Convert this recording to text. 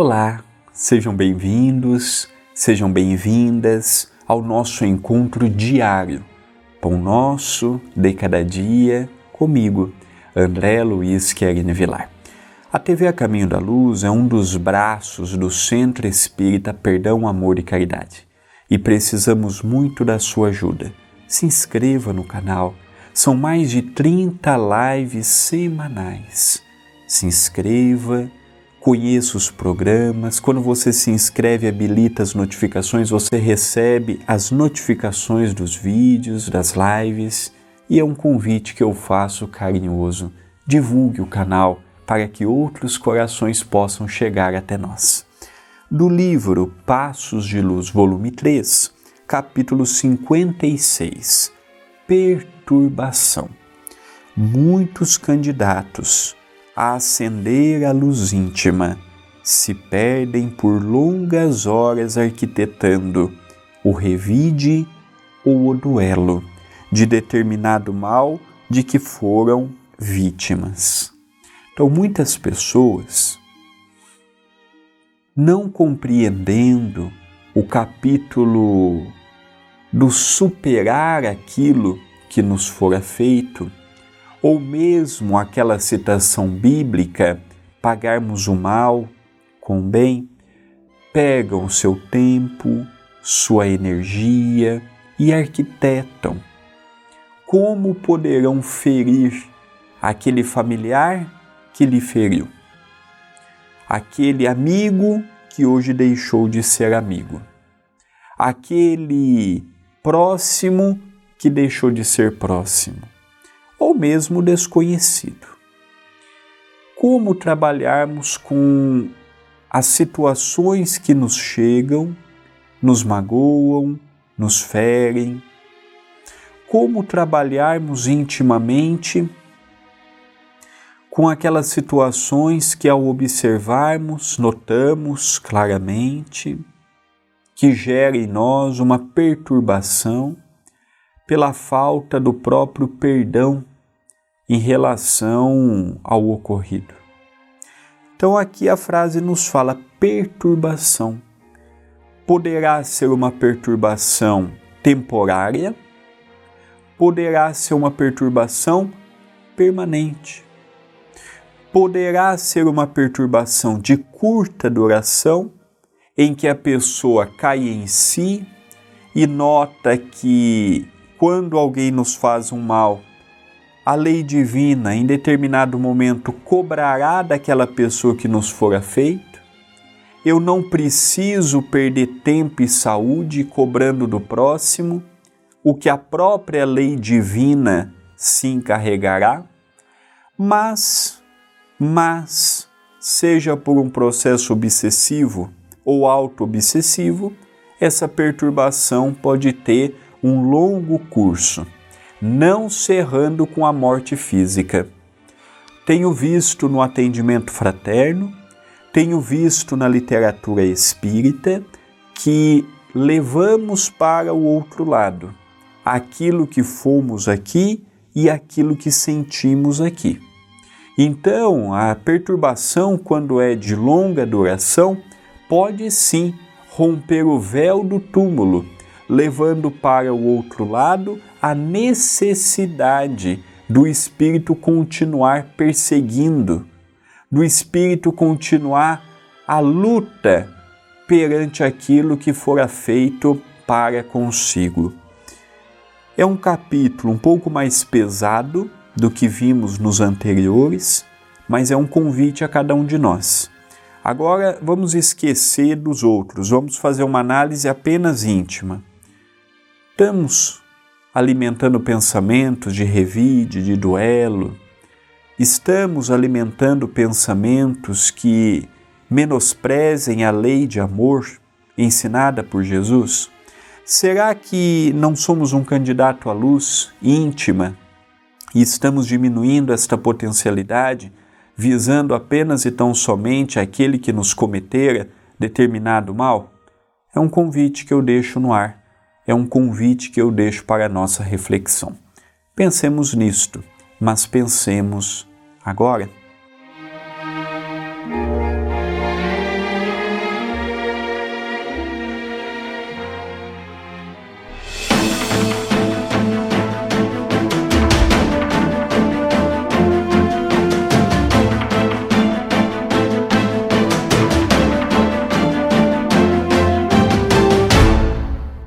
Olá, sejam bem-vindos, sejam bem-vindas ao nosso encontro diário. Pão Nosso de Cada Dia, comigo, André Luiz Querini Vilar. A TV A Caminho da Luz é um dos braços do Centro Espírita Perdão, Amor e Caridade e precisamos muito da sua ajuda. Se inscreva no canal, são mais de 30 lives semanais. Se inscreva conheça os programas. Quando você se inscreve e habilita as notificações, você recebe as notificações dos vídeos, das lives. E é um convite que eu faço carinhoso. Divulgue o canal para que outros corações possam chegar até nós. Do livro Passos de Luz, volume 3, capítulo 56 Perturbação. Muitos candidatos a acender a luz íntima, se perdem por longas horas arquitetando o revide ou o duelo de determinado mal de que foram vítimas. Então, muitas pessoas, não compreendendo o capítulo do superar aquilo que nos fora feito, ou mesmo aquela citação bíblica, pagarmos o mal com o bem, pegam seu tempo, sua energia e arquitetam. Como poderão ferir aquele familiar que lhe feriu? Aquele amigo que hoje deixou de ser amigo? Aquele próximo que deixou de ser próximo? Ou mesmo desconhecido. Como trabalharmos com as situações que nos chegam, nos magoam, nos ferem? Como trabalharmos intimamente com aquelas situações que, ao observarmos, notamos claramente que gera em nós uma perturbação pela falta do próprio perdão em relação ao ocorrido. Então aqui a frase nos fala perturbação. Poderá ser uma perturbação temporária, poderá ser uma perturbação permanente. Poderá ser uma perturbação de curta duração, em que a pessoa cai em si e nota que quando alguém nos faz um mal, a lei divina em determinado momento cobrará daquela pessoa que nos fora feito. Eu não preciso perder tempo e saúde cobrando do próximo o que a própria lei divina se encarregará. Mas, mas, seja por um processo obsessivo ou auto-obsessivo, essa perturbação pode ter um longo curso, não cerrando com a morte física. Tenho visto no atendimento fraterno, tenho visto na literatura espírita que levamos para o outro lado aquilo que fomos aqui e aquilo que sentimos aqui. Então, a perturbação, quando é de longa duração, pode sim romper o véu do túmulo levando para o outro lado a necessidade do espírito continuar perseguindo, do espírito continuar a luta perante aquilo que fora feito para consigo. É um capítulo um pouco mais pesado do que vimos nos anteriores, mas é um convite a cada um de nós. Agora vamos esquecer dos outros, vamos fazer uma análise apenas íntima estamos alimentando pensamentos de revide, de duelo, estamos alimentando pensamentos que menosprezem a lei de amor ensinada por Jesus? Será que não somos um candidato à luz íntima e estamos diminuindo esta potencialidade, visando apenas e tão somente aquele que nos cometera determinado mal? É um convite que eu deixo no ar é um convite que eu deixo para a nossa reflexão. Pensemos nisto, mas pensemos agora.